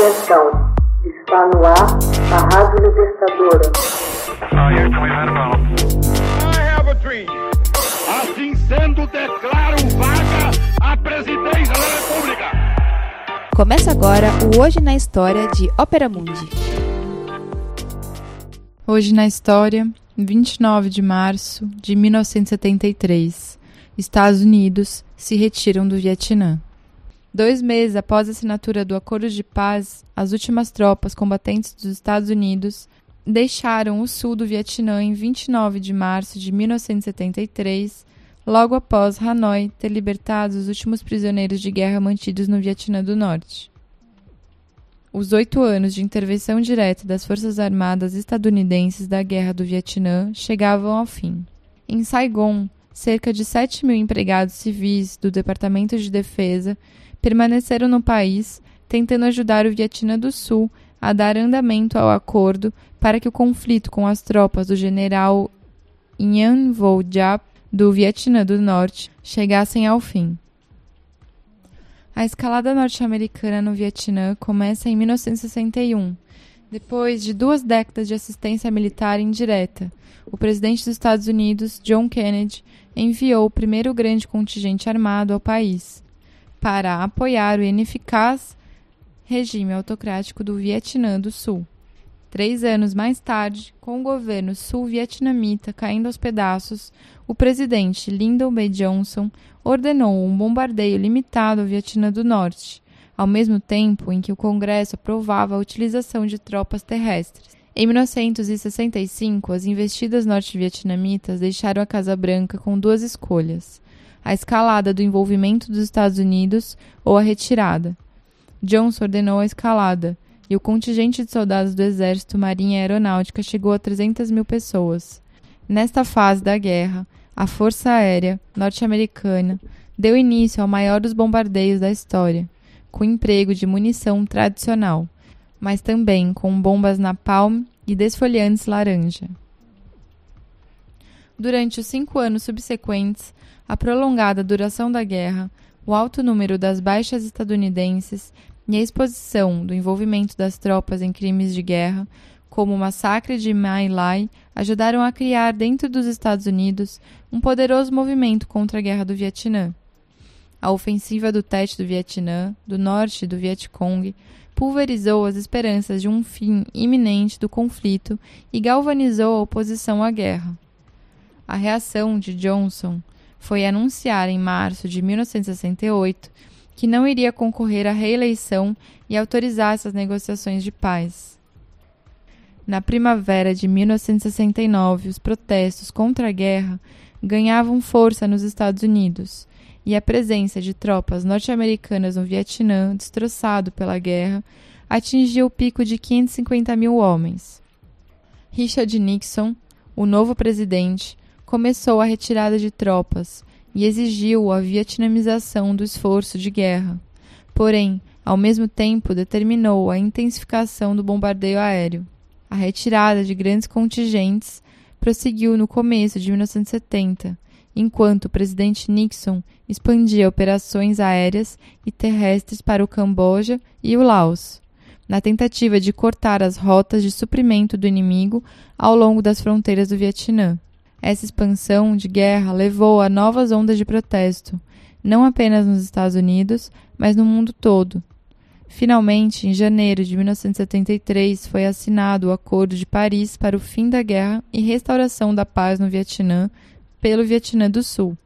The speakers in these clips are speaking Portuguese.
Atenção, está no ar a Rádio Libertadora. Assim sendo, declaro vaga a presidência da República. Começa agora o Hoje na História de Ópera Mundi. Hoje na História, 29 de março de 1973, Estados Unidos se retiram do Vietnã. Dois meses após a assinatura do Acordo de Paz, as últimas tropas combatentes dos Estados Unidos deixaram o sul do Vietnã em 29 de março de 1973, logo após Hanoi ter libertado os últimos prisioneiros de guerra mantidos no Vietnã do Norte. Os oito anos de intervenção direta das Forças Armadas estadunidenses da Guerra do Vietnã chegavam ao fim. Em Saigon, cerca de 7 mil empregados civis do Departamento de Defesa permaneceram no país, tentando ajudar o Vietnã do Sul a dar andamento ao acordo para que o conflito com as tropas do general Nguyen Vo Giap do Vietnã do Norte chegassem ao fim. A escalada norte-americana no Vietnã começa em 1961, depois de duas décadas de assistência militar indireta. O presidente dos Estados Unidos, John Kennedy, enviou o primeiro grande contingente armado ao país para apoiar o ineficaz regime autocrático do Vietnã do Sul. Três anos mais tarde, com o governo sul-vietnamita caindo aos pedaços, o presidente Lyndon B. Johnson ordenou um bombardeio limitado ao Vietnã do Norte, ao mesmo tempo em que o Congresso aprovava a utilização de tropas terrestres. Em 1965, as investidas norte-vietnamitas deixaram a Casa Branca com duas escolhas: a escalada do envolvimento dos Estados Unidos ou a retirada. Johnson ordenou a escalada, e o contingente de soldados do Exército, Marinha e Aeronáutica chegou a 300 mil pessoas. Nesta fase da guerra, a Força Aérea norte-americana deu início ao maior dos bombardeios da história, com emprego de munição tradicional, mas também com bombas napalm e desfoliantes laranja. Durante os cinco anos subsequentes, a prolongada duração da guerra, o alto número das baixas estadunidenses e a exposição do envolvimento das tropas em crimes de guerra, como o massacre de My Lai, ajudaram a criar dentro dos Estados Unidos um poderoso movimento contra a Guerra do Vietnã. A ofensiva do Tet do Vietnã, do norte do Vietcong, pulverizou as esperanças de um fim iminente do conflito e galvanizou a oposição à guerra. A reação de Johnson foi anunciar em março de 1968 que não iria concorrer à reeleição e autorizar essas negociações de paz. Na primavera de 1969, os protestos contra a guerra ganhavam força nos Estados Unidos, e a presença de tropas norte-americanas no Vietnã, destroçado pela guerra, atingiu o pico de 550 mil homens. Richard Nixon, o novo presidente, começou a retirada de tropas e exigiu a vietnamização do esforço de guerra. Porém, ao mesmo tempo, determinou a intensificação do bombardeio aéreo. A retirada de grandes contingentes prosseguiu no começo de 1970, enquanto o presidente Nixon expandia operações aéreas e terrestres para o Camboja e o Laos, na tentativa de cortar as rotas de suprimento do inimigo ao longo das fronteiras do Vietnã. Essa expansão de guerra levou a novas ondas de protesto, não apenas nos Estados Unidos, mas no mundo todo. Finalmente, em janeiro de 1973, foi assinado o Acordo de Paris para o fim da guerra e restauração da paz no Vietnã pelo Vietnã do Sul,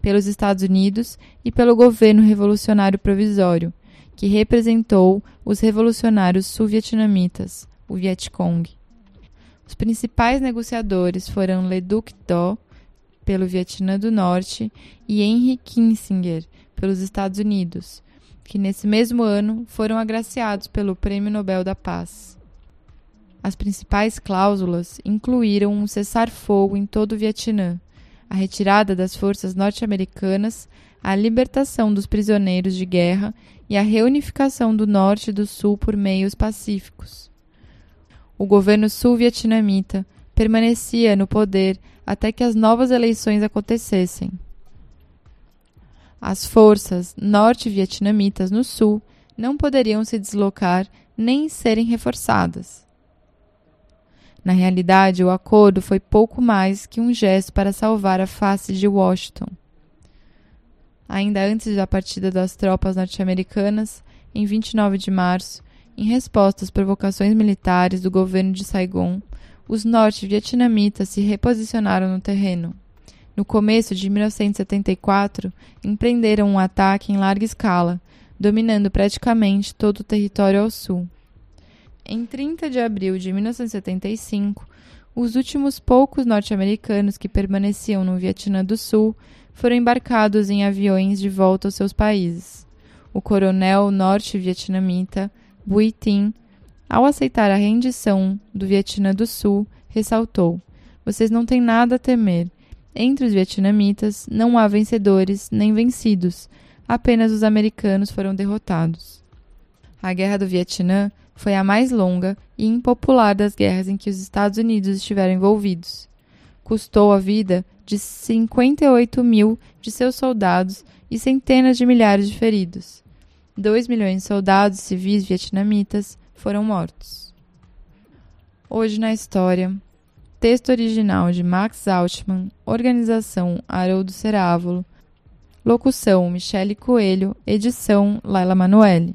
pelos Estados Unidos e pelo governo revolucionário provisório, que representou os revolucionários sul-vietnamitas, o Vietcong. Os principais negociadores foram Le Duc Do, pelo Vietnã do Norte, e Henry Kissinger, pelos Estados Unidos, que nesse mesmo ano foram agraciados pelo Prêmio Nobel da Paz. As principais cláusulas incluíram um cessar-fogo em todo o Vietnã, a retirada das forças norte-americanas, a libertação dos prisioneiros de guerra e a reunificação do norte e do sul por meios pacíficos o governo sul-vietnamita permanecia no poder até que as novas eleições acontecessem. As forças norte-vietnamitas no sul não poderiam se deslocar nem serem reforçadas. Na realidade, o acordo foi pouco mais que um gesto para salvar a face de Washington. Ainda antes da partida das tropas norte-americanas, em 29 de março, em resposta às provocações militares do governo de Saigon, os norte-vietnamitas se reposicionaram no terreno. No começo de 1974, empreenderam um ataque em larga escala, dominando praticamente todo o território ao sul. Em 30 de abril de 1975, os últimos poucos norte-americanos que permaneciam no Vietnã do Sul foram embarcados em aviões de volta aos seus países. O coronel norte-vietnamita Bui Tin, ao aceitar a rendição do Vietnã do Sul, ressaltou: Vocês não têm nada a temer. Entre os vietnamitas não há vencedores nem vencidos, apenas os americanos foram derrotados. A Guerra do Vietnã foi a mais longa e impopular das guerras em que os Estados Unidos estiveram envolvidos. Custou a vida de 58 mil de seus soldados e centenas de milhares de feridos. 2 milhões de soldados civis vietnamitas foram mortos. Hoje na história, texto original de Max Altman, organização Haroldo Cerávolo, locução Michele Coelho, edição Laila Manoeli.